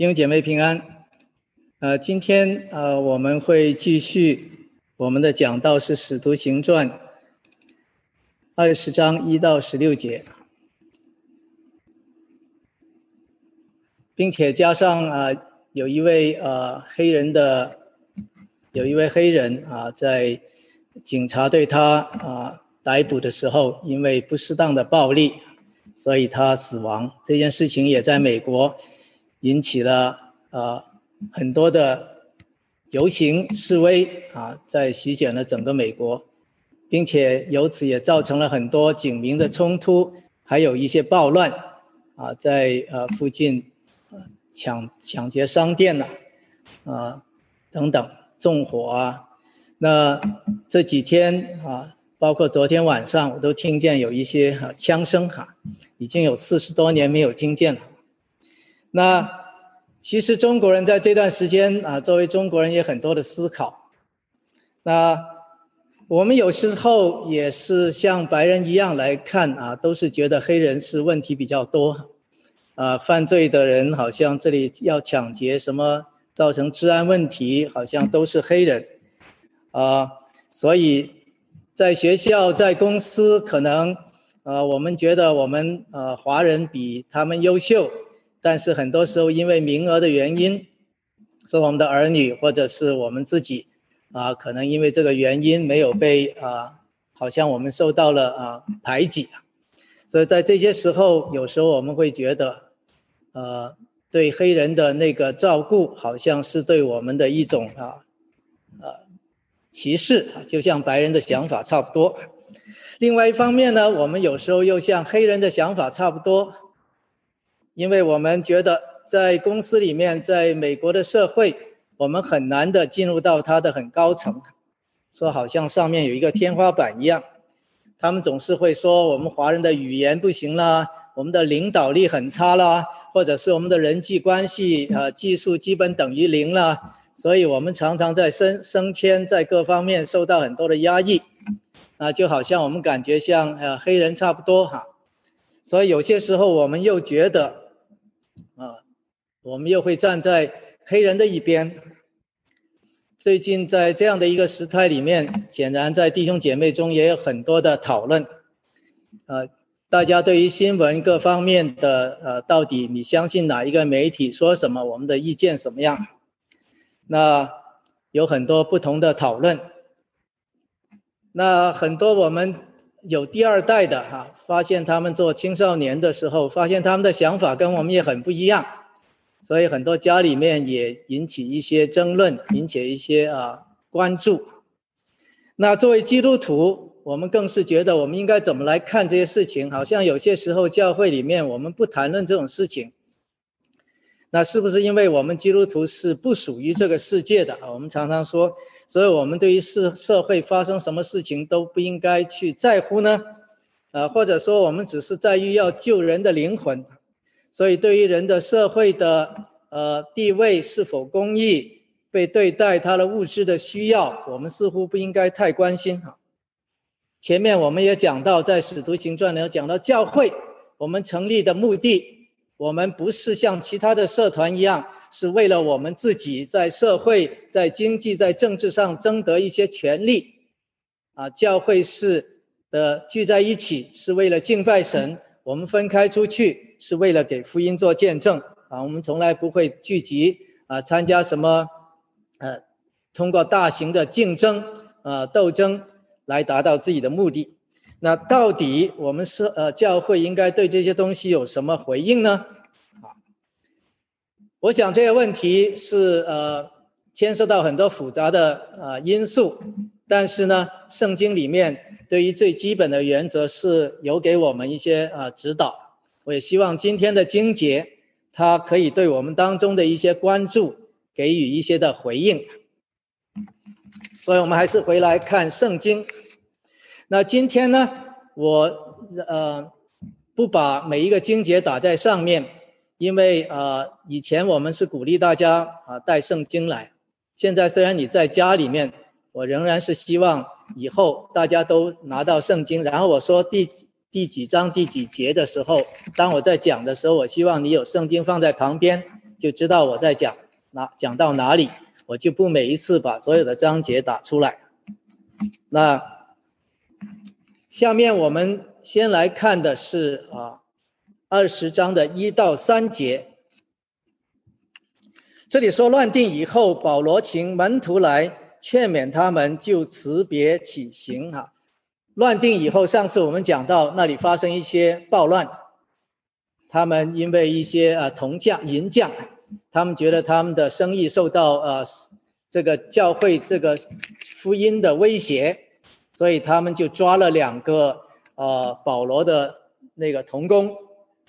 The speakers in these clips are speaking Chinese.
弟兄姐妹平安。呃，今天呃我们会继续我们的讲道是《使徒行传》二十章一到十六节，并且加上啊有一位呃黑人的有一位黑人啊在警察对他啊逮捕的时候，因为不适当的暴力，所以他死亡。这件事情也在美国。引起了呃很多的游行示威啊，在席卷了整个美国，并且由此也造成了很多警民的冲突，还有一些暴乱啊，在呃附近呃抢抢劫商店呐，啊等等纵火啊，那这几天啊，包括昨天晚上，我都听见有一些枪声哈，已经有四十多年没有听见了。那其实中国人在这段时间啊，作为中国人也很多的思考。那我们有时候也是像白人一样来看啊，都是觉得黑人是问题比较多，啊，犯罪的人好像这里要抢劫什么，造成治安问题，好像都是黑人，啊，所以在学校、在公司，可能呃，我们觉得我们呃华人比他们优秀。但是很多时候，因为名额的原因，是我们的儿女或者是我们自己，啊，可能因为这个原因没有被啊，好像我们受到了啊排挤，所以在这些时候，有时候我们会觉得，呃，对黑人的那个照顾，好像是对我们的一种啊，呃，歧视，就像白人的想法差不多。另外一方面呢，我们有时候又像黑人的想法差不多。因为我们觉得在公司里面，在美国的社会，我们很难的进入到它的很高层，说好像上面有一个天花板一样。他们总是会说我们华人的语言不行啦，我们的领导力很差啦，或者是我们的人际关系呃技术基本等于零了，所以我们常常在升升迁在各方面受到很多的压抑，那，就好像我们感觉像呃黑人差不多哈。所以有些时候我们又觉得，我们又会站在黑人的一边。最近在这样的一个时态里面，显然在弟兄姐妹中也有很多的讨论，呃，大家对于新闻各方面的呃，到底你相信哪一个媒体说什么，我们的意见怎么样？那有很多不同的讨论。那很多我们。有第二代的哈，发现他们做青少年的时候，发现他们的想法跟我们也很不一样，所以很多家里面也引起一些争论，引起一些啊关注。那作为基督徒，我们更是觉得我们应该怎么来看这些事情？好像有些时候教会里面我们不谈论这种事情。那是不是因为我们基督徒是不属于这个世界的啊？我们常常说，所以我们对于社社会发生什么事情都不应该去在乎呢？啊，或者说我们只是在于要救人的灵魂，所以对于人的社会的呃地位是否公义、被对待他的物质的需要，我们似乎不应该太关心哈。前面我们也讲到，在使徒行传里讲到教会，我们成立的目的。我们不是像其他的社团一样，是为了我们自己在社会、在经济、在政治上争得一些权利，啊，教会是的聚在一起是为了敬拜神，我们分开出去是为了给福音做见证，啊，我们从来不会聚集啊，参加什么，呃，通过大型的竞争啊斗争来达到自己的目的。那到底我们是呃教会应该对这些东西有什么回应呢？啊，我想这个问题是呃牵涉到很多复杂的啊因素，但是呢，圣经里面对于最基本的原则是有给我们一些啊指导。我也希望今天的经节，它可以对我们当中的一些关注给予一些的回应。所以我们还是回来看圣经。那今天呢，我呃不把每一个经节打在上面，因为呃以前我们是鼓励大家啊带圣经来。现在虽然你在家里面，我仍然是希望以后大家都拿到圣经。然后我说第第几章第几节的时候，当我在讲的时候，我希望你有圣经放在旁边，就知道我在讲哪讲到哪里，我就不每一次把所有的章节打出来。那下面我们先来看的是啊，二十章的一到三节。这里说乱定以后，保罗请门徒来劝勉他们，就辞别起行哈。乱定以后，上次我们讲到那里发生一些暴乱，他们因为一些呃铜匠银匠，他们觉得他们的生意受到呃这个教会这个福音的威胁，所以他们就抓了两个呃保罗的那个童工，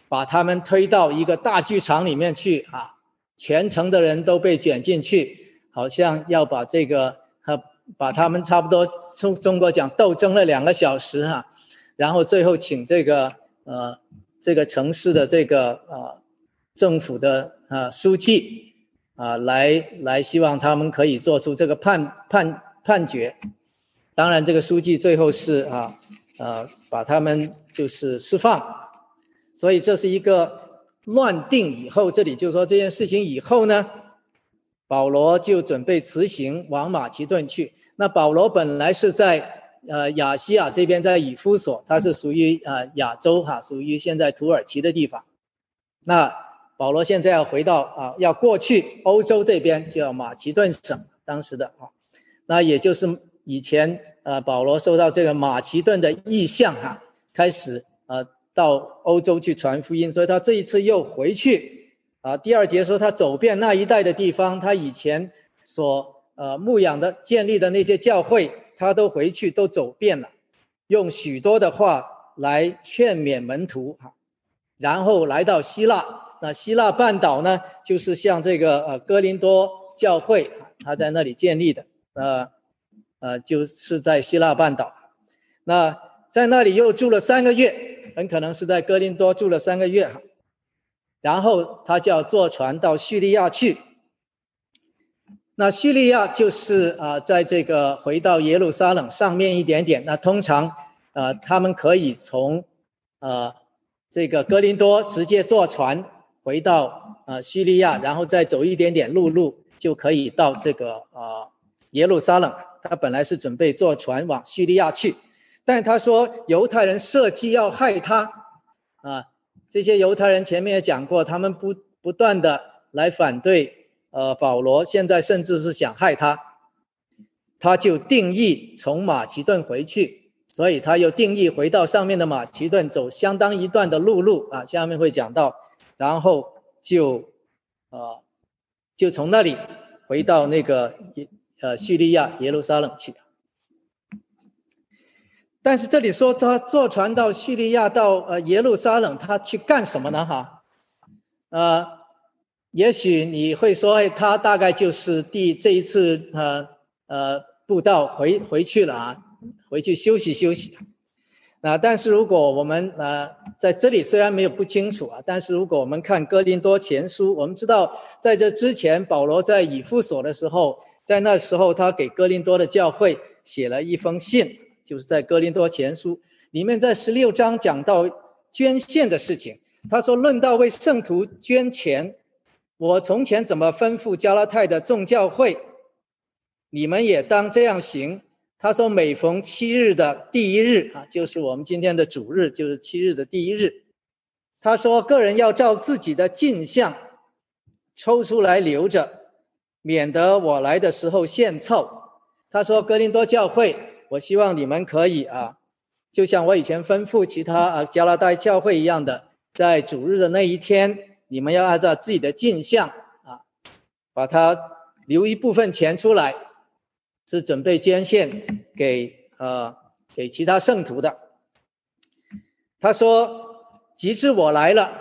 把他们推到一个大剧场里面去啊。全城的人都被卷进去，好像要把这个把他们差不多中中国讲斗争了两个小时哈，然后最后请这个呃这个城市的这个呃政府的啊书记啊来来希望他们可以做出这个判判判决，当然这个书记最后是啊呃把他们就是释放，所以这是一个。乱定以后，这里就说这件事情以后呢，保罗就准备辞行往马其顿去。那保罗本来是在呃亚细亚这边，在以夫所，他是属于啊亚洲哈，属于现在土耳其的地方。那保罗现在要回到啊，要过去欧洲这边，就要马其顿省当时的啊，那也就是以前呃保罗受到这个马其顿的意向哈，开始呃。到欧洲去传福音，所以他这一次又回去啊。第二节说他走遍那一带的地方，他以前所呃牧养的、建立的那些教会，他都回去都走遍了，用许多的话来劝勉门徒哈。然后来到希腊，那希腊半岛呢，就是像这个呃哥林多教会他在那里建立的，呃呃就是在希腊半岛，那在那里又住了三个月。很可能是在哥林多住了三个月哈，然后他就要坐船到叙利亚去。那叙利亚就是啊，在这个回到耶路撒冷上面一点点。那通常啊，他们可以从呃这个格林多直接坐船回到呃叙利亚，然后再走一点点陆路就可以到这个啊耶路撒冷。他本来是准备坐船往叙利亚去。但他说犹太人设计要害他，啊，这些犹太人前面也讲过，他们不不断的来反对，呃，保罗现在甚至是想害他，他就定义从马其顿回去，所以他又定义回到上面的马其顿，走相当一段的陆路啊，下面会讲到，然后就，呃，就从那里回到那个呃叙利亚耶路撒冷去。但是这里说他坐船到叙利亚到呃耶路撒冷，他去干什么呢？哈，呃，也许你会说，哎，他大概就是第这一次呃呃布道回回去了啊，回去休息休息。啊，但是如果我们呃在这里虽然没有不清楚啊，但是如果我们看哥林多前书，我们知道在这之前保罗在以弗所的时候，在那时候他给哥林多的教会写了一封信。就是在哥林多前书里面，在十六章讲到捐献的事情。他说：“论到为圣徒捐钱，我从前怎么吩咐加拉太的众教会，你们也当这样行。”他说：“每逢七日的第一日啊，就是我们今天的主日，就是七日的第一日。”他说：“个人要照自己的镜像抽出来留着，免得我来的时候献凑。”他说：“哥林多教会。”我希望你们可以啊，就像我以前吩咐其他啊加拉大教会一样的，在主日的那一天，你们要按照自己的镜像啊，把它留一部分钱出来，是准备捐献给呃给其他圣徒的。他说：“即使我来了，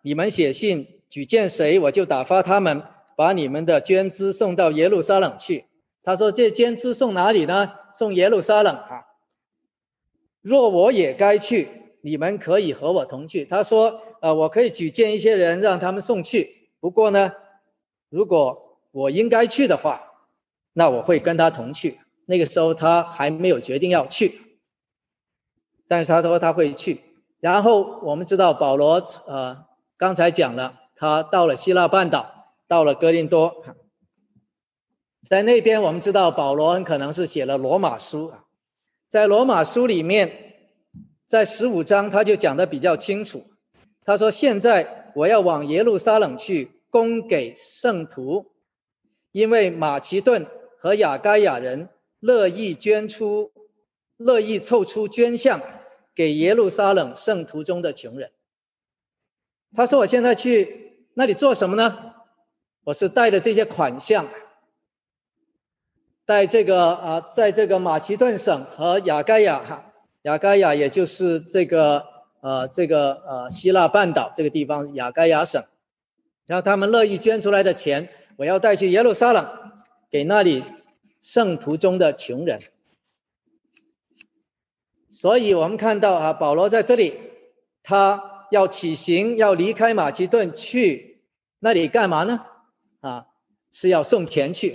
你们写信举荐谁，我就打发他们把你们的捐资送到耶路撒冷去。”他说：“这捐资送哪里呢？送耶路撒冷啊！若我也该去，你们可以和我同去。”他说：“呃，我可以举荐一些人让他们送去。不过呢，如果我应该去的话，那我会跟他同去。那个时候他还没有决定要去，但是他说他会去。然后我们知道保罗，呃，刚才讲了，他到了希腊半岛，到了哥林多，在那边我们知道保罗很可能是写了罗马书，在罗马书里面，在十五章他就讲的比较清楚，他说现在我要往耶路撒冷去供给圣徒，因为马其顿和雅该亚人乐意捐出，乐意凑出捐项给耶路撒冷圣徒中的穷人。他说我现在去那里做什么呢？我是带着这些款项，带这个啊，在这个马其顿省和雅盖亚哈，雅盖亚也就是这个呃这个呃希腊半岛这个地方雅盖亚省，然后他们乐意捐出来的钱，我要带去耶路撒冷，给那里圣徒中的穷人。所以我们看到啊，保罗在这里，他要起行，要离开马其顿去那里干嘛呢？啊，是要送钱去，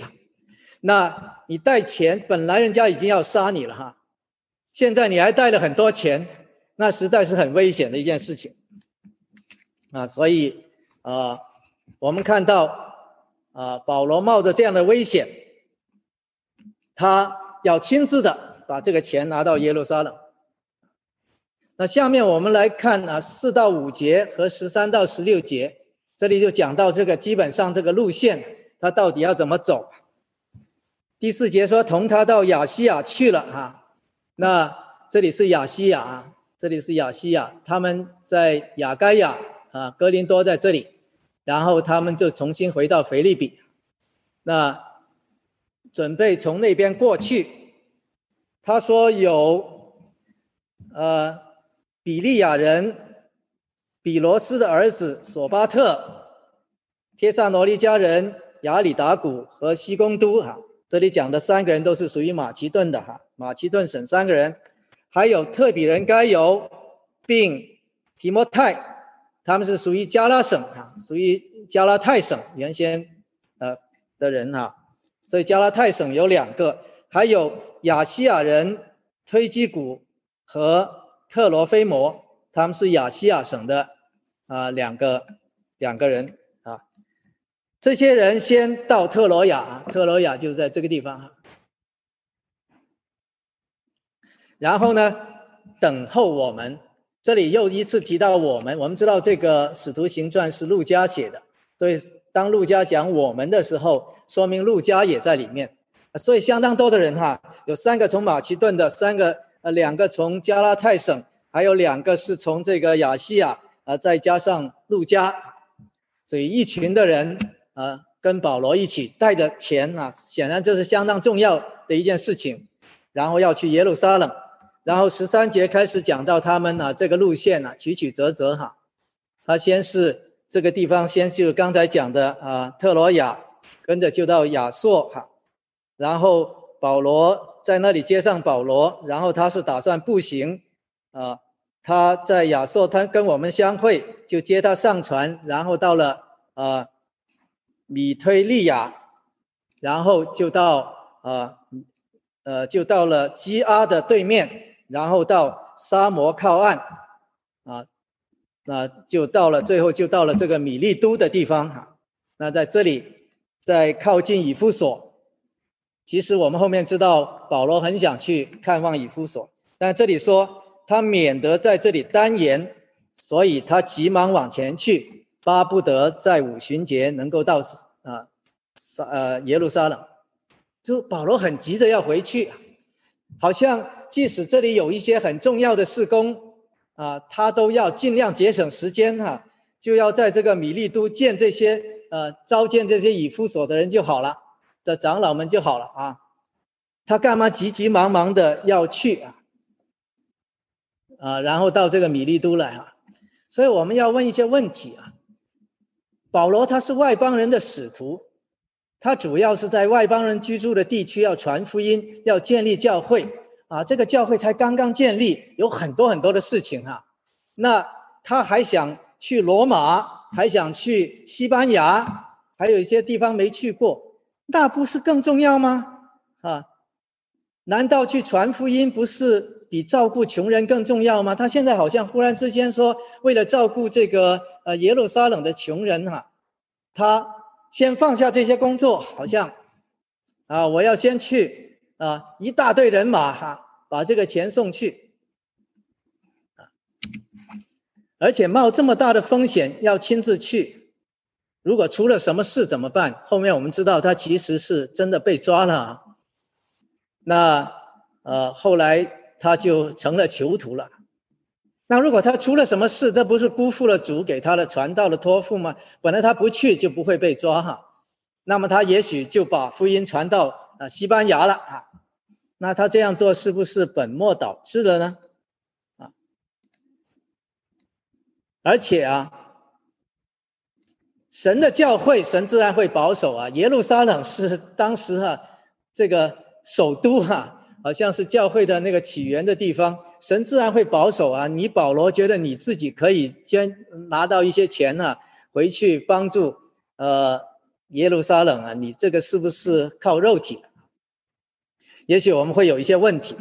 那你带钱，本来人家已经要杀你了哈，现在你还带了很多钱，那实在是很危险的一件事情，啊，所以啊，我们看到啊，保罗冒着这样的危险，他要亲自的把这个钱拿到耶路撒冷。那下面我们来看啊，四到五节和十三到十六节。这里就讲到这个，基本上这个路线，他到底要怎么走？第四节说同他到亚细亚去了哈，那这里是亚细亚，这里是亚细亚，他们在亚该亚啊，哥林多在这里，然后他们就重新回到腓利比，那准备从那边过去。他说有，呃，比利亚人。比罗斯的儿子索巴特、帖萨罗利加人亚里达古和西贡都哈，这里讲的三个人都是属于马其顿的哈，马其顿省三个人，还有特比人该尤，并提摩太，他们是属于加拉省啊，属于加拉太省原先呃的人哈，所以加拉太省有两个，还有亚细亚人推基古和特罗菲摩。他们是亚细亚省的啊，两个两个人啊，这些人先到特罗亚，特罗亚就在这个地方哈，然后呢，等候我们。这里又一次提到我们，我们知道这个《使徒行传》是陆家写的，所以当陆家讲我们的时候，说明陆家也在里面，所以相当多的人哈，有三个从马其顿的，三个呃两个从加拉太省。还有两个是从这个亚细亚啊，再加上路加，所以一群的人啊，跟保罗一起带着钱啊，显然这是相当重要的一件事情。然后要去耶路撒冷，然后十三节开始讲到他们啊这个路线啊，曲曲折折哈。他先是这个地方，先就刚才讲的啊特罗亚，跟着就到亚朔哈，然后保罗在那里接上保罗，然后他是打算步行。啊，他在亚瑟，他跟我们相会，就接他上船，然后到了啊米推利亚，然后就到啊呃就到了基阿的对面，然后到沙摩靠岸，啊那就到了最后就到了这个米利都的地方哈。那在这里，在靠近以夫所，其实我们后面知道保罗很想去看望以夫所，但这里说。他免得在这里单言，所以他急忙往前去，巴不得在五旬节能够到啊，撒呃耶路撒冷。就保罗很急着要回去，好像即使这里有一些很重要的事工啊，他都要尽量节省时间哈，就要在这个米利都见这些呃召见这些以夫所的人就好了，的长老们就好了啊。他干嘛急急忙忙的要去啊？啊，然后到这个米利都来啊，所以我们要问一些问题啊。保罗他是外邦人的使徒，他主要是在外邦人居住的地区要传福音，要建立教会啊。这个教会才刚刚建立，有很多很多的事情哈。那他还想去罗马，还想去西班牙，还有一些地方没去过，那不是更重要吗？啊，难道去传福音不是？比照顾穷人更重要吗？他现在好像忽然之间说，为了照顾这个呃耶路撒冷的穷人哈，他先放下这些工作，好像啊，我要先去啊，一大队人马哈，把这个钱送去，而且冒这么大的风险要亲自去，如果出了什么事怎么办？后面我们知道他其实是真的被抓了，那呃，后来他就成了囚徒了。那如果他出了什么事，这不是辜负了主给他的传道的托付吗？本来他不去就不会被抓哈，那么他也许就把福音传到啊西班牙了啊。那他这样做是不是本末倒置了呢？啊，而且啊，神的教会，神自然会保守啊。耶路撒冷是当时哈这个首都哈。好像是教会的那个起源的地方，神自然会保守啊。你保罗觉得你自己可以捐拿到一些钱呢，回去帮助呃耶路撒冷啊，你这个是不是靠肉体？也许我们会有一些问题。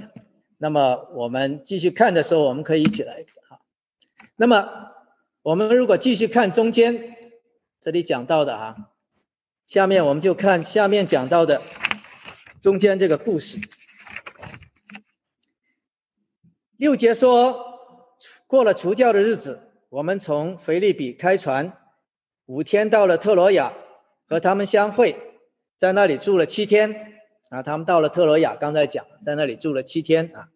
那么我们继续看的时候，我们可以一起来哈。那么我们如果继续看中间这里讲到的啊，下面我们就看下面讲到的中间这个故事。六节说，过了除教的日子，我们从腓利比开船，五天到了特罗亚，和他们相会，在那里住了七天。啊，他们到了特罗亚，刚才讲，在那里住了七天啊。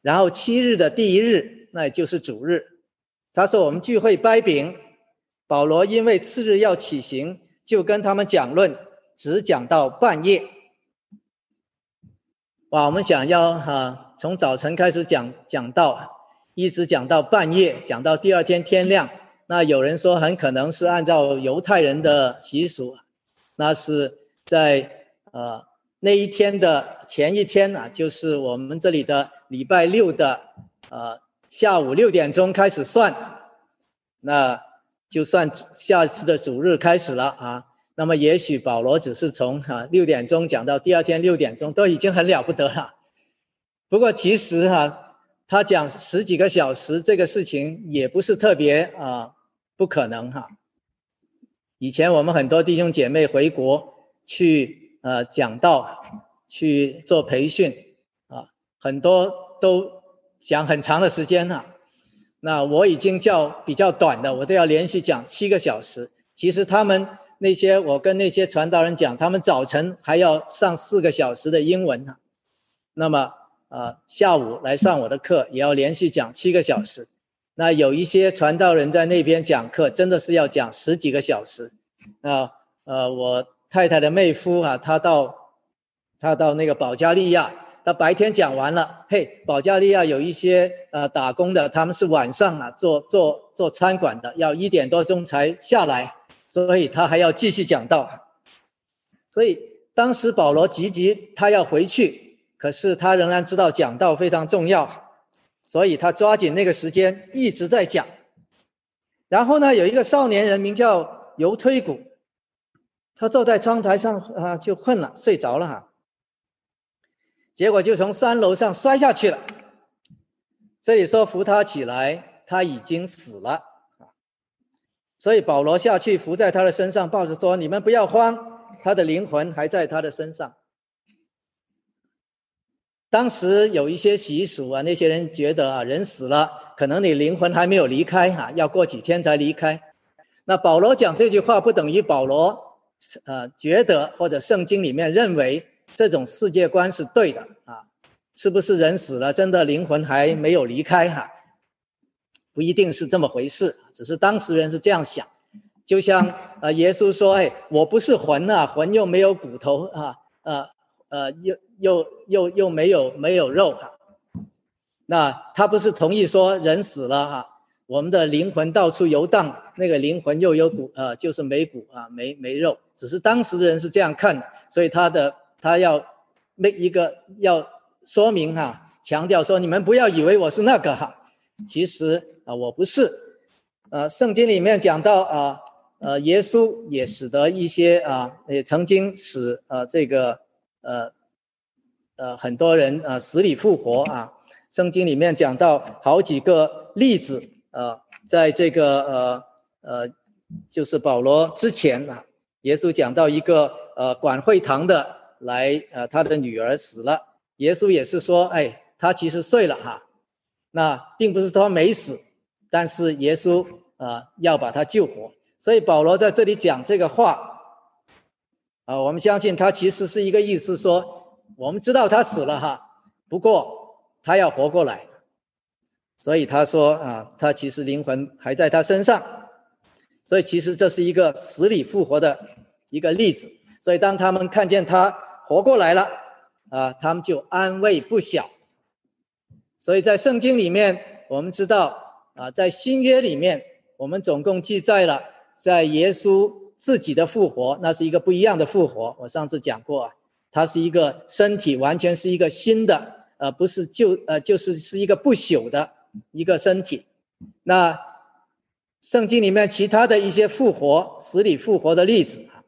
然后七日的第一日，那也就是主日，他说我们聚会掰饼。保罗因为次日要起行，就跟他们讲论，只讲到半夜。哇，我们想要哈，从早晨开始讲讲到，一直讲到半夜，讲到第二天天亮。那有人说，很可能是按照犹太人的习俗，那是在呃那一天的前一天啊，就是我们这里的礼拜六的呃下午六点钟开始算，那就算下次的主日开始了啊。那么也许保罗只是从哈六点钟讲到第二天六点钟，都已经很了不得了。不过其实哈，他讲十几个小时这个事情也不是特别啊不可能哈。以前我们很多弟兄姐妹回国去呃讲道，去做培训啊，很多都讲很长的时间哈。那我已经叫比较短的，我都要连续讲七个小时。其实他们。那些我跟那些传道人讲，他们早晨还要上四个小时的英文呢，那么啊下午来上我的课也要连续讲七个小时。那有一些传道人在那边讲课，真的是要讲十几个小时。那呃，我太太的妹夫啊，他到他到那个保加利亚，他白天讲完了，嘿，保加利亚有一些呃打工的，他们是晚上啊做做做餐馆的，要一点多钟才下来。所以他还要继续讲道，所以当时保罗急急他要回去，可是他仍然知道讲道非常重要，所以他抓紧那个时间一直在讲。然后呢，有一个少年人名叫尤推古，他坐在窗台上啊，就困了，睡着了哈，结果就从三楼上摔下去了。这里说扶他起来，他已经死了。所以保罗下去伏在他的身上，抱着说：“你们不要慌，他的灵魂还在他的身上。”当时有一些习俗啊，那些人觉得啊，人死了，可能你灵魂还没有离开哈，要过几天才离开。那保罗讲这句话，不等于保罗呃觉得或者圣经里面认为这种世界观是对的啊？是不是人死了，真的灵魂还没有离开哈？不一定是这么回事，只是当时人是这样想，就像呃耶稣说：“哎，我不是魂啊，魂又没有骨头啊，呃呃，又又又又没有没有肉哈。”那他不是同意说人死了哈，我们的灵魂到处游荡，那个灵魂又有骨呃，就是没骨啊，没没肉，只是当时的人是这样看的，所以他的他要那一个要说明哈，强调说你们不要以为我是那个哈。其实啊，我不是，呃，圣经里面讲到啊，呃，耶稣也使得一些啊，也曾经使呃这个呃呃很多人啊死里复活啊。圣经里面讲到好几个例子啊，在这个呃呃，就是保罗之前啊，耶稣讲到一个呃管会堂的来，呃他的女儿死了，耶稣也是说，哎，他其实睡了哈，那并不是他没死，但是耶稣啊要把他救活，所以保罗在这里讲这个话，啊，我们相信他其实是一个意思说，我们知道他死了哈，不过他要活过来，所以他说啊，他其实灵魂还在他身上。所以其实这是一个死里复活的一个例子。所以当他们看见他活过来了，啊，他们就安慰不小。所以在圣经里面，我们知道啊，在新约里面，我们总共记载了在耶稣自己的复活，那是一个不一样的复活。我上次讲过啊，它是一个身体完全是一个新的，呃，不是旧呃就是是一个不朽的一个身体。那圣经里面其他的一些复活、死里复活的例子啊，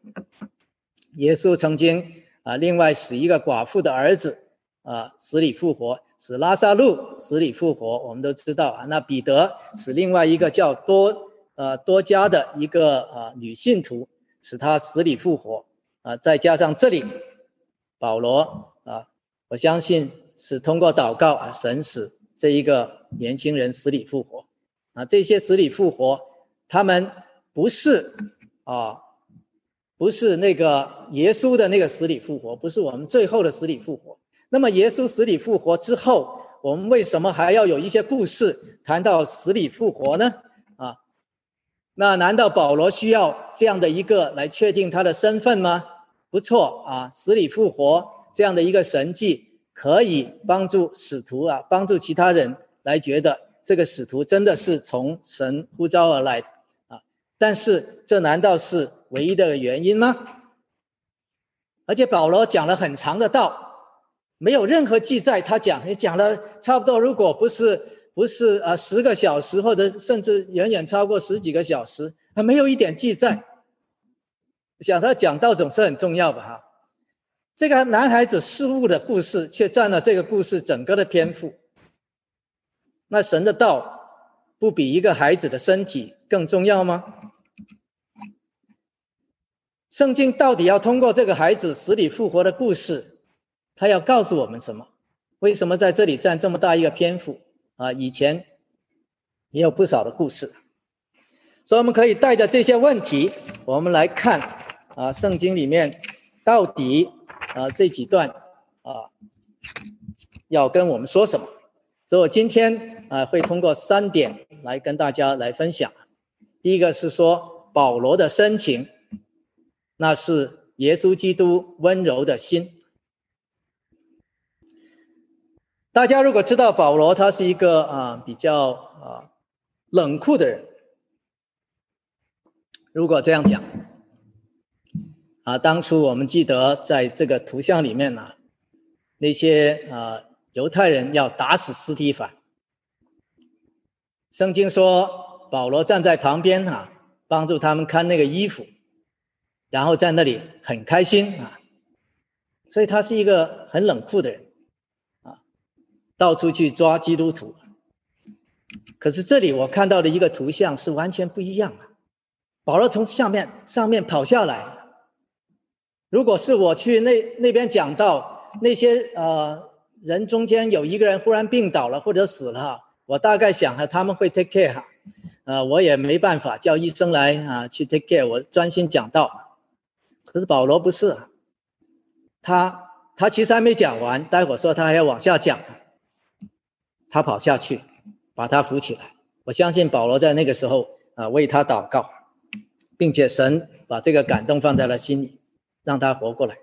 耶稣曾经啊，另外使一个寡妇的儿子啊死里复活，使拉萨路死里复活，我们都知道啊。那彼得使另外一个叫多呃多加的一个啊女信徒，使他死里复活啊。再加上这里保罗啊，我相信是通过祷告啊，神使这一个年轻人死里复活。啊，这些死里复活，他们不是啊，不是那个耶稣的那个死里复活，不是我们最后的死里复活。那么耶稣死里复活之后，我们为什么还要有一些故事谈到死里复活呢？啊，那难道保罗需要这样的一个来确定他的身份吗？不错啊，死里复活这样的一个神迹，可以帮助使徒啊，帮助其他人来觉得。这个使徒真的是从神呼召而来的啊！但是这难道是唯一的原因吗？而且保罗讲了很长的道，没有任何记载。他讲也讲了差不多，如果不是不是啊十个小时，或者甚至远远超过十几个小时，还没有一点记载。想他讲道总是很重要吧？哈，这个男孩子失误的故事却占了这个故事整个的篇幅。那神的道不比一个孩子的身体更重要吗？圣经到底要通过这个孩子死里复活的故事，他要告诉我们什么？为什么在这里占这么大一个篇幅啊？以前也有不少的故事，所以我们可以带着这些问题，我们来看啊，圣经里面到底啊这几段啊要跟我们说什么？所以我今天啊，会通过三点来跟大家来分享。第一个是说保罗的深情，那是耶稣基督温柔的心。大家如果知道保罗，他是一个啊比较啊冷酷的人。如果这样讲，啊，当初我们记得在这个图像里面呢，那些啊。犹太人要打死斯提凡，圣经说保罗站在旁边啊，帮助他们看那个衣服，然后在那里很开心啊，所以他是一个很冷酷的人，到处去抓基督徒。可是这里我看到的一个图像是完全不一样的，保罗从下面上面跑下来，如果是我去那那边讲到那些呃。人中间有一个人忽然病倒了或者死了，我大概想哈他们会 take care 哈，呃，我也没办法叫医生来啊去 take care，我专心讲道。可是保罗不是，他他其实还没讲完，待会说他还要往下讲，他跑下去把他扶起来。我相信保罗在那个时候啊为他祷告，并且神把这个感动放在了心里，让他活过来。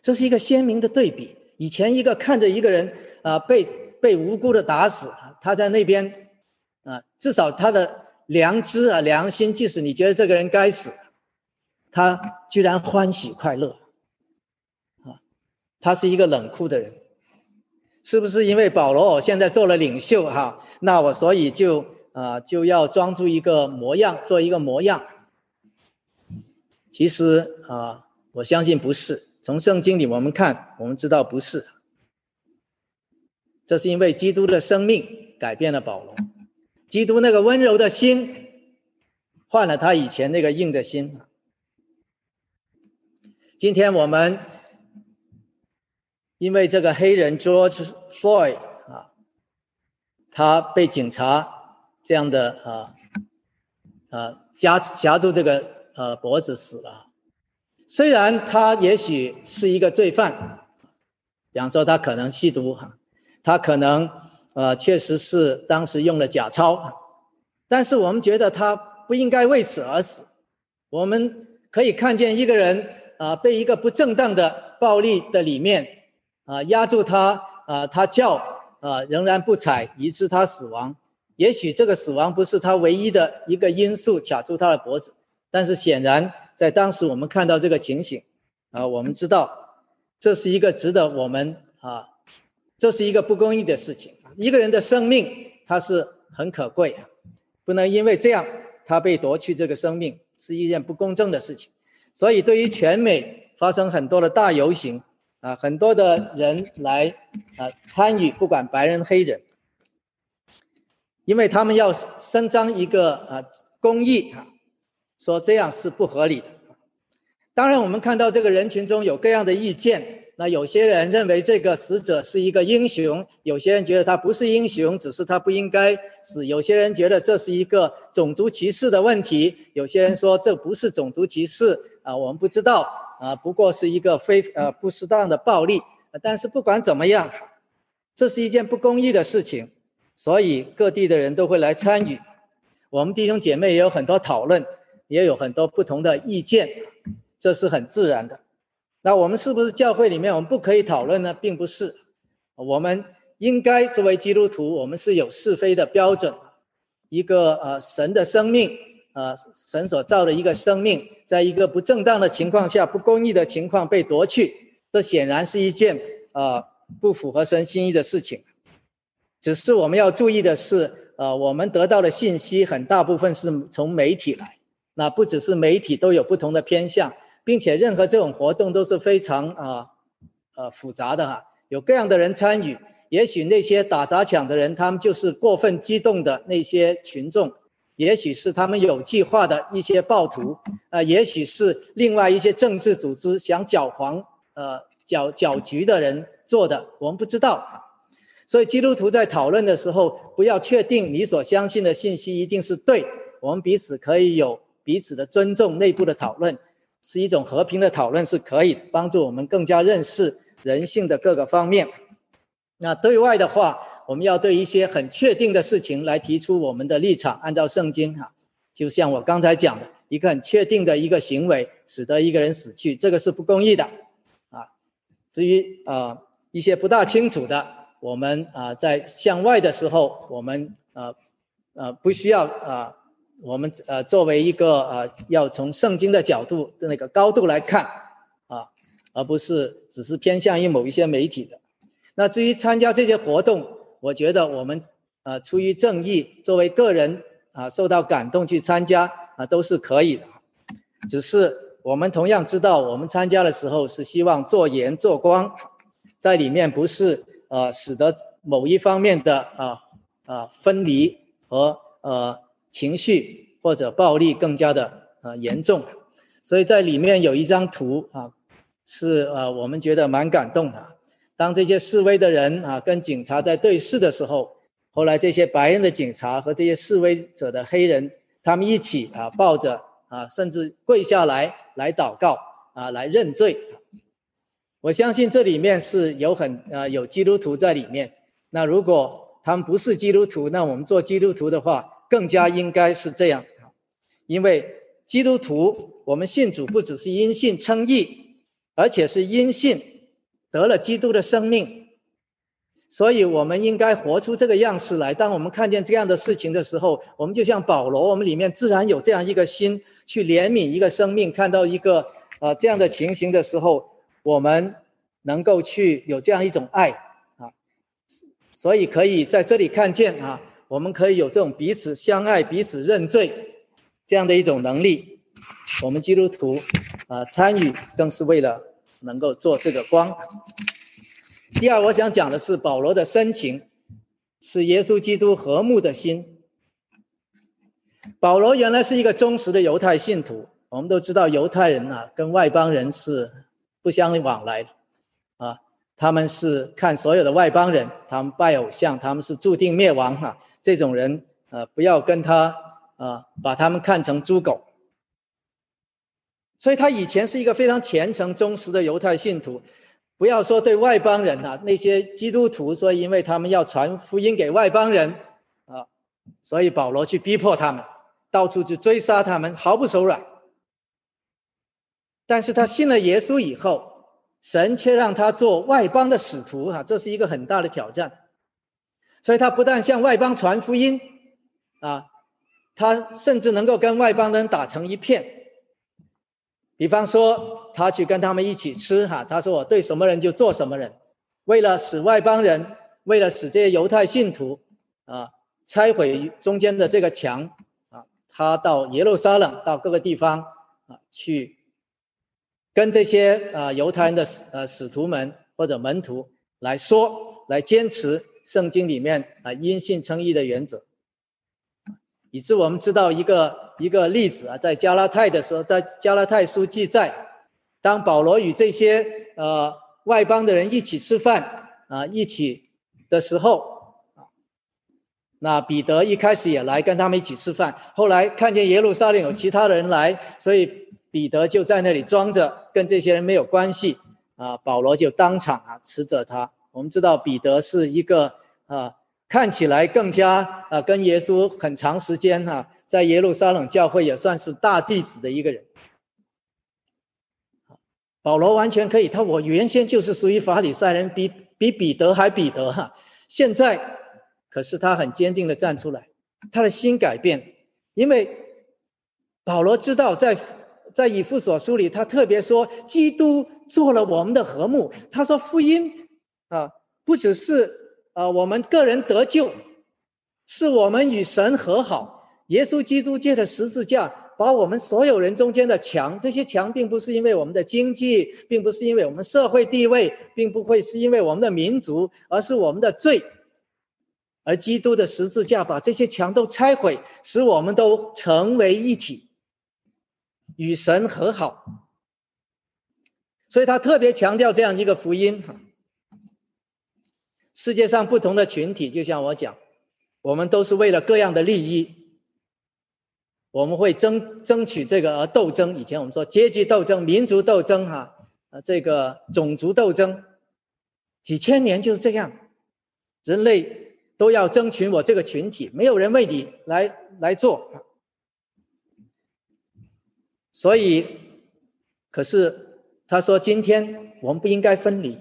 这是一个鲜明的对比。以前一个看着一个人啊被被无辜的打死，他在那边啊，至少他的良知啊良心，即使你觉得这个人该死，他居然欢喜快乐啊，他是一个冷酷的人，是不是因为保罗我现在做了领袖哈，那我所以就啊就要装出一个模样，做一个模样？其实啊，我相信不是。从圣经里我们看，我们知道不是，这是因为基督的生命改变了保罗，基督那个温柔的心换了他以前那个硬的心，今天我们因为这个黑人 George Floyd 啊，他被警察这样的啊啊夹夹住这个呃脖子死了。虽然他也许是一个罪犯，比方说他可能吸毒哈，他可能呃确实是当时用了假钞，但是我们觉得他不应该为此而死。我们可以看见一个人啊被一个不正当的暴力的里面啊压住他啊他叫啊仍然不睬以致他死亡。也许这个死亡不是他唯一的一个因素卡住他的脖子，但是显然。在当时，我们看到这个情形，啊，我们知道这是一个值得我们啊，这是一个不公义的事情。一个人的生命，他是很可贵啊，不能因为这样他被夺去这个生命，是一件不公正的事情。所以，对于全美发生很多的大游行啊，很多的人来啊参与，不管白人黑人，因为他们要伸张一个啊公义啊。说这样是不合理的。当然，我们看到这个人群中有各样的意见。那有些人认为这个死者是一个英雄，有些人觉得他不是英雄，只是他不应该死。有些人觉得这是一个种族歧视的问题，有些人说这不是种族歧视啊，我们不知道啊，不过是一个非呃不适当的暴力。但是不管怎么样，这是一件不公义的事情，所以各地的人都会来参与。我们弟兄姐妹也有很多讨论。也有很多不同的意见，这是很自然的。那我们是不是教会里面我们不可以讨论呢？并不是，我们应该作为基督徒，我们是有是非的标准。一个呃神的生命，呃神所造的一个生命，在一个不正当的情况下、不公义的情况被夺去，这显然是一件呃不符合神心意的事情。只是我们要注意的是，呃，我们得到的信息很大部分是从媒体来。那不只是媒体都有不同的偏向，并且任何这种活动都是非常啊呃复杂的哈，有各样的人参与。也许那些打砸抢的人，他们就是过分激动的那些群众；也许是他们有计划的一些暴徒啊；也许是另外一些政治组织想搅黄呃搅搅局的人做的，我们不知道。所以基督徒在讨论的时候，不要确定你所相信的信息一定是对，我们彼此可以有。彼此的尊重，内部的讨论是一种和平的讨论，是可以帮助我们更加认识人性的各个方面。那对外的话，我们要对一些很确定的事情来提出我们的立场，按照圣经哈，就像我刚才讲的，一个很确定的一个行为使得一个人死去，这个是不公义的啊。至于啊一些不大清楚的，我们啊在向外的时候，我们呃呃不需要啊。我们呃，作为一个呃，要从圣经的角度的那个高度来看啊，而不是只是偏向于某一些媒体的。那至于参加这些活动，我觉得我们呃，出于正义，作为个人啊，受到感动去参加啊，都是可以的。只是我们同样知道，我们参加的时候是希望做盐做光，在里面不是呃，使得某一方面的啊啊分离和呃。情绪或者暴力更加的呃严重，所以在里面有一张图啊，是呃我们觉得蛮感动的。当这些示威的人啊跟警察在对视的时候，后来这些白人的警察和这些示威者的黑人，他们一起啊抱着啊甚至跪下来来祷告啊来认罪。我相信这里面是有很啊有基督徒在里面。那如果他们不是基督徒，那我们做基督徒的话。更加应该是这样，因为基督徒，我们信主不只是因信称义，而且是因信得了基督的生命，所以我们应该活出这个样式来。当我们看见这样的事情的时候，我们就像保罗，我们里面自然有这样一个心去怜悯一个生命，看到一个啊这样的情形的时候，我们能够去有这样一种爱啊，所以可以在这里看见啊。我们可以有这种彼此相爱、彼此认罪这样的一种能力。我们基督徒啊，参与更是为了能够做这个光。第二，我想讲的是保罗的深情，是耶稣基督和睦的心。保罗原来是一个忠实的犹太信徒，我们都知道犹太人啊跟外邦人是不相往来的啊。他们是看所有的外邦人，他们拜偶像，他们是注定灭亡哈。这种人，呃，不要跟他啊，把他们看成猪狗。所以他以前是一个非常虔诚忠实的犹太信徒，不要说对外邦人啊，那些基督徒说，因为他们要传福音给外邦人啊，所以保罗去逼迫他们，到处去追杀他们，毫不手软。但是他信了耶稣以后。神却让他做外邦的使徒，哈，这是一个很大的挑战。所以他不但向外邦传福音，啊，他甚至能够跟外邦人打成一片。比方说，他去跟他们一起吃，哈，他说我对什么人就做什么人。为了使外邦人，为了使这些犹太信徒，啊，拆毁中间的这个墙，啊，他到耶路撒冷，到各个地方，啊，去。跟这些啊犹太人的呃使徒们或者门徒来说，来坚持圣经里面啊因信称义的原则，以致我们知道一个一个例子啊，在加拉太的时候，在加拉太书记载，当保罗与这些呃外邦的人一起吃饭啊一起的时候，那彼得一开始也来跟他们一起吃饭，后来看见耶路撒冷有其他人来，所以。彼得就在那里装着，跟这些人没有关系啊。保罗就当场啊斥责他。我们知道彼得是一个啊，看起来更加啊跟耶稣很长时间哈，在耶路撒冷教会也算是大弟子的一个人。保罗完全可以，他我原先就是属于法利赛人，比比彼得还彼得哈。现在可是他很坚定的站出来，他的心改变，因为保罗知道在。在以父所书里，他特别说，基督做了我们的和睦。他说，福音啊，不只是啊我们个人得救，是我们与神和好。耶稣基督借着十字架，把我们所有人中间的墙，这些墙并不是因为我们的经济，并不是因为我们社会地位，并不会是因为我们的民族，而是我们的罪。而基督的十字架把这些墙都拆毁，使我们都成为一体。与神和好，所以他特别强调这样一个福音。世界上不同的群体，就像我讲，我们都是为了各样的利益，我们会争争取这个而斗争。以前我们说阶级斗争、民族斗争，哈，啊，这个种族斗争，几千年就是这样，人类都要争取我这个群体，没有人为你来来做。所以，可是他说：“今天我们不应该分离，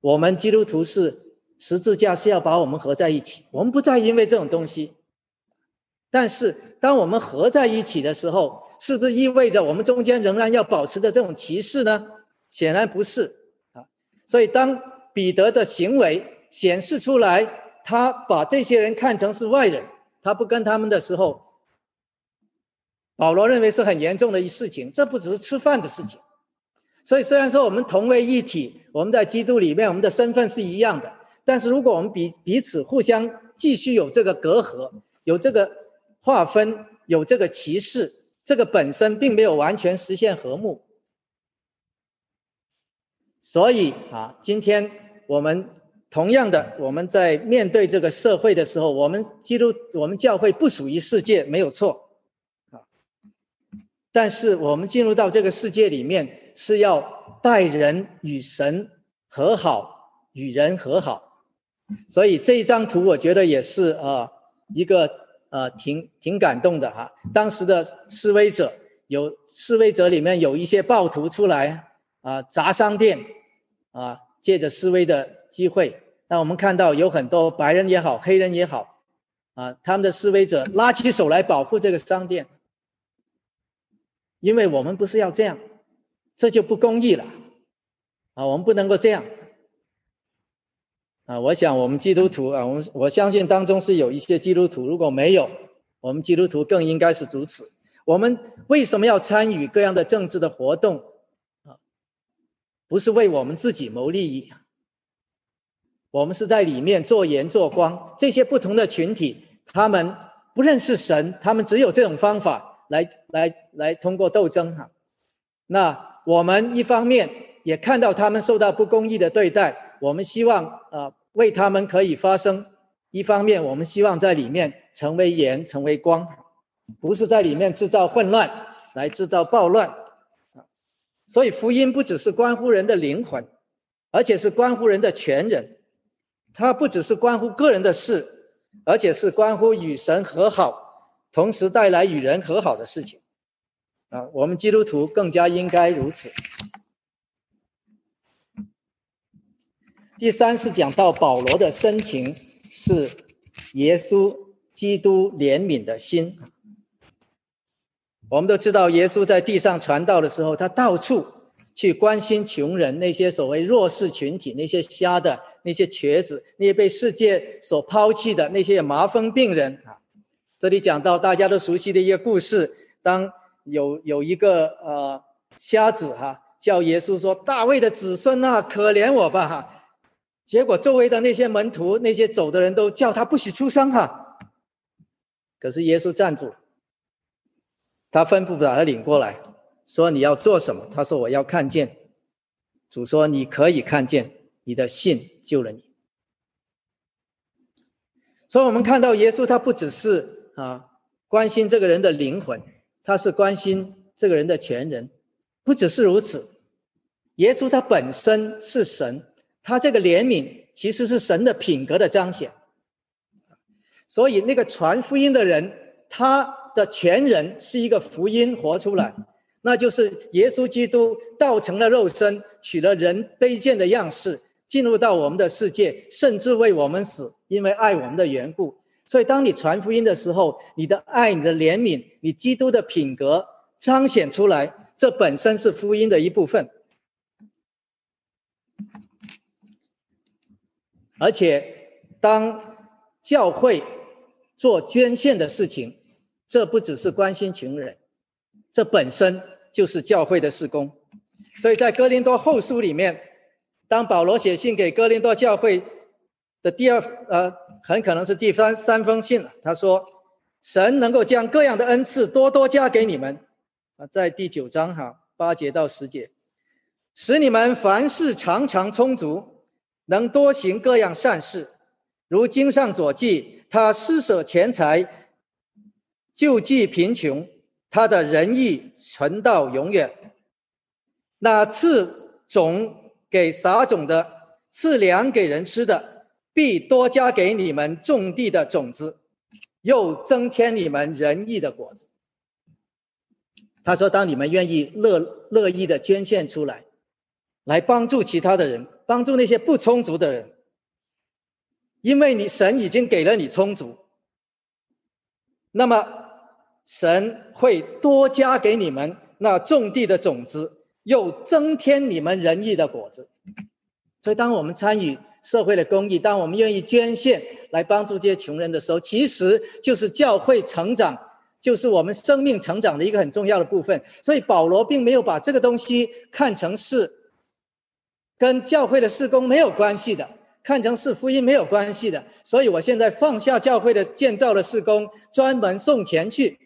我们基督徒是十字架是要把我们合在一起。我们不再因为这种东西。但是，当我们合在一起的时候，是不是意味着我们中间仍然要保持着这种歧视呢？显然不是啊。所以，当彼得的行为显示出来，他把这些人看成是外人，他不跟他们的时候。”保罗认为是很严重的一事情，这不只是吃饭的事情。所以虽然说我们同为一体，我们在基督里面，我们的身份是一样的，但是如果我们彼彼此互相继续有这个隔阂，有这个划分，有这个歧视，这个本身并没有完全实现和睦。所以啊，今天我们同样的，我们在面对这个社会的时候，我们基督，我们教会不属于世界，没有错。但是我们进入到这个世界里面，是要待人与神和好，与人和好。所以这一张图，我觉得也是啊，一个呃挺挺感动的哈。当时的示威者，有示威者里面有一些暴徒出来啊，砸商店啊，借着示威的机会，那我们看到有很多白人也好，黑人也好啊，他们的示威者拉起手来保护这个商店。因为我们不是要这样，这就不公义了，啊，我们不能够这样，啊，我想我们基督徒啊，我们我相信当中是有一些基督徒，如果没有，我们基督徒更应该是如此。我们为什么要参与各样的政治的活动？啊，不是为我们自己谋利益，我们是在里面做盐做光。这些不同的群体，他们不认识神，他们只有这种方法。来来来，通过斗争哈，那我们一方面也看到他们受到不公义的对待，我们希望啊为他们可以发声。一方面，我们希望在里面成为盐，成为光，不是在里面制造混乱，来制造暴乱。所以福音不只是关乎人的灵魂，而且是关乎人的全人。它不只是关乎个人的事，而且是关乎与神和好，同时带来与人和好的事情。啊，我们基督徒更加应该如此。第三是讲到保罗的深情是耶稣基督怜悯的心。我们都知道，耶稣在地上传道的时候，他到处去关心穷人，那些所谓弱势群体，那些瞎的，那些瘸子，那些被世界所抛弃的那些麻风病人啊。这里讲到大家都熟悉的一个故事，当有有一个呃瞎子哈，叫耶稣说：“大卫的子孙啊，可怜我吧！”哈，结果周围的那些门徒、那些走的人都叫他不许出声哈。可是耶稣站住。他吩咐把他领过来，说：“你要做什么？”他说：“我要看见。”主说：“你可以看见，你的信救了你。”所以，我们看到耶稣，他不只是啊关心这个人的灵魂，他是关心这个人的全人。不只是如此，耶稣他本身是神，他这个怜悯其实是神的品格的彰显。所以，那个传福音的人，他。的全人是一个福音活出来，那就是耶稣基督道成了肉身，取了人卑贱的样式，进入到我们的世界，甚至为我们死，因为爱我们的缘故。所以，当你传福音的时候，你的爱、你的怜悯、你基督的品格彰显出来，这本身是福音的一部分。而且，当教会做捐献的事情。这不只是关心穷人，这本身就是教会的事工。所以在哥林多后书里面，当保罗写信给哥林多教会的第二呃，很可能是第三三封信。他说：“神能够将各样的恩赐多多加给你们啊，在第九章哈八节到十节，使你们凡事常常充足，能多行各样善事。如经上所记，他施舍钱财。”救济贫穷，他的仁义存到永远。那赐种给撒种的，赐粮给人吃的，必多加给你们种地的种子，又增添你们仁义的果子。他说：“当你们愿意乐乐意的捐献出来，来帮助其他的人，帮助那些不充足的人，因为你神已经给了你充足，那么。”神会多加给你们那种地的种子，又增添你们仁义的果子。所以，当我们参与社会的公益，当我们愿意捐献来帮助这些穷人的时候，其实就是教会成长，就是我们生命成长的一个很重要的部分。所以，保罗并没有把这个东西看成是跟教会的事工没有关系的，看成是福音没有关系的。所以我现在放下教会的建造的事工，专门送钱去。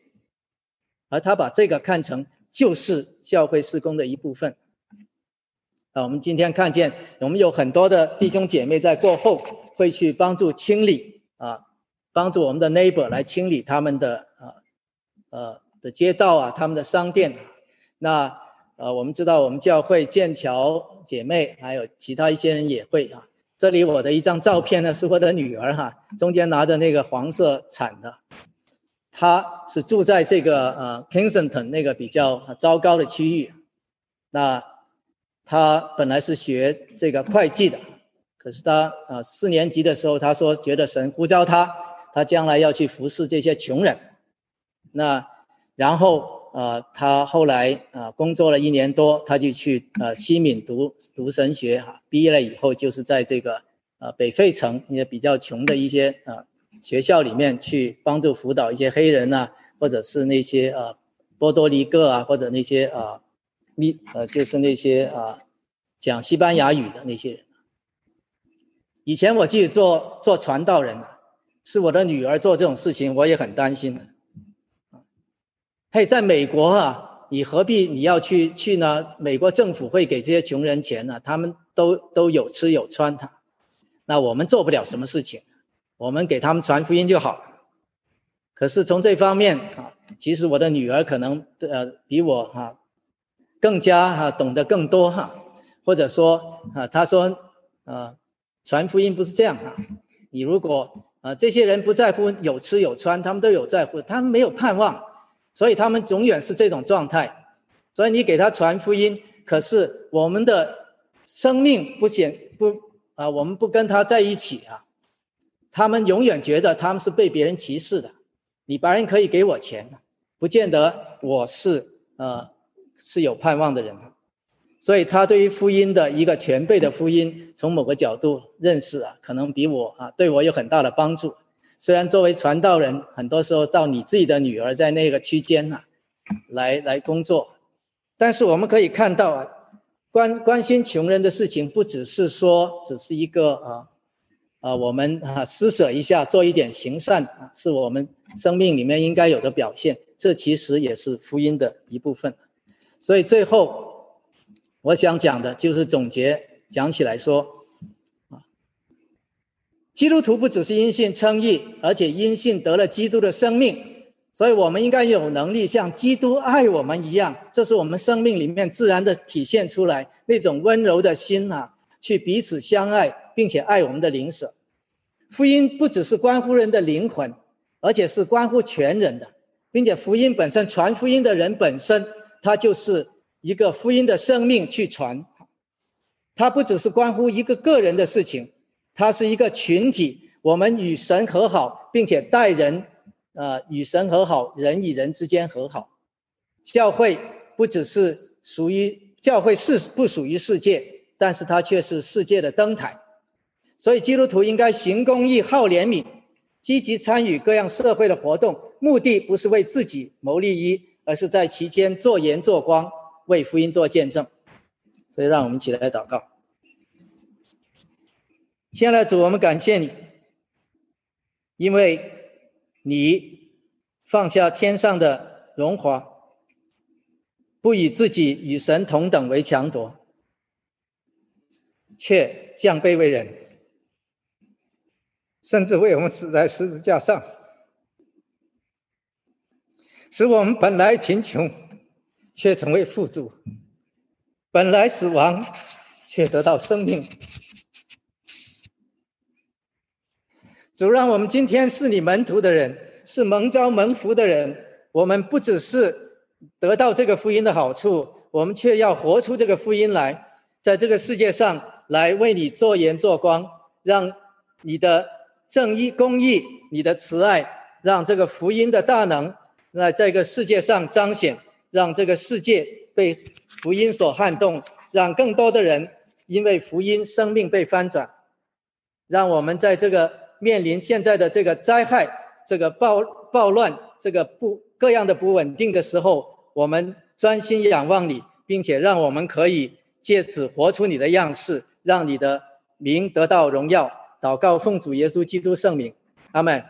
而他把这个看成就是教会施工的一部分。啊，我们今天看见，我们有很多的弟兄姐妹在过后会去帮助清理啊，帮助我们的 neighbor 来清理他们的啊呃的街道啊，他们的商店。那呃，我们知道我们教会剑桥姐妹还有其他一些人也会啊。这里我的一张照片呢，是我的女儿哈，中间拿着那个黄色铲的。她是住在这个呃 Kensington 那个比较糟糕的区域，那他本来是学这个会计的，可是他啊四年级的时候，他说觉得神呼召他，他将来要去服侍这些穷人。那然后啊，他后来啊工作了一年多，他就去呃西敏读读神学哈，毕业了以后就是在这个呃北费城一些比较穷的一些啊。学校里面去帮助辅导一些黑人呐，或者是那些呃波多黎各啊，或者那些啊咪呃就是那些啊讲西班牙语的那些人。以前我记得做做传道人，是我的女儿做这种事情，我也很担心。嘿，在美国啊，你何必你要去去呢？美国政府会给这些穷人钱呢，他们都都有吃有穿，的那我们做不了什么事情，我们给他们传福音就好。可是从这方面啊，其实我的女儿可能呃比我哈更加哈懂得更多哈，或者说啊，她说啊，传福音不是这样哈，你如果啊这些人不在乎有吃有穿，他们都有在乎，他们没有盼望。所以他们永远是这种状态，所以你给他传福音，可是我们的生命不显不啊，我们不跟他在一起啊，他们永远觉得他们是被别人歧视的。你白人可以给我钱，不见得我是呃是有盼望的人。所以他对于福音的一个全备的福音，从某个角度认识啊，可能比我啊对我有很大的帮助。虽然作为传道人，很多时候到你自己的女儿在那个区间呐，来来工作，但是我们可以看到啊，关关心穷人的事情，不只是说只是一个啊啊，我们啊施舍一下，做一点行善啊，是我们生命里面应该有的表现。这其实也是福音的一部分。所以最后我想讲的就是总结讲起来说。基督徒不只是因信称义，而且因信得了基督的生命，所以我们应该有能力像基督爱我们一样，这是我们生命里面自然的体现出来那种温柔的心呐，去彼此相爱，并且爱我们的灵舍。福音不只是关乎人的灵魂，而且是关乎全人的，并且福音本身传福音的人本身，他就是一个福音的生命去传，它不只是关乎一个个人的事情。它是一个群体，我们与神和好，并且待人，呃，与神和好，人与人之间和好。教会不只是属于教会是不属于世界，但是它却是世界的灯台。所以基督徒应该行公义、好怜悯，积极参与各样社会的活动，目的不是为自己谋利益，而是在其间做盐做光，为福音做见证。所以，让我们一起来祷告。亲爱的主，我们感谢你，因为你放下天上的荣华，不以自己与神同等为强夺，却降卑为人，甚至为我们死在十字架上，使我们本来贫穷，却成为富足；本来死亡，却得到生命。主让我们今天是你门徒的人，是蒙召蒙福的人。我们不只是得到这个福音的好处，我们却要活出这个福音来，在这个世界上来为你做盐做光，让你的正义、公义、你的慈爱，让这个福音的大能在这个世界上彰显，让这个世界被福音所撼动，让更多的人因为福音生命被翻转，让我们在这个。面临现在的这个灾害、这个暴暴乱、这个不各样的不稳定的时候，我们专心仰望你，并且让我们可以借此活出你的样式，让你的名得到荣耀。祷告奉主耶稣基督圣名，阿门。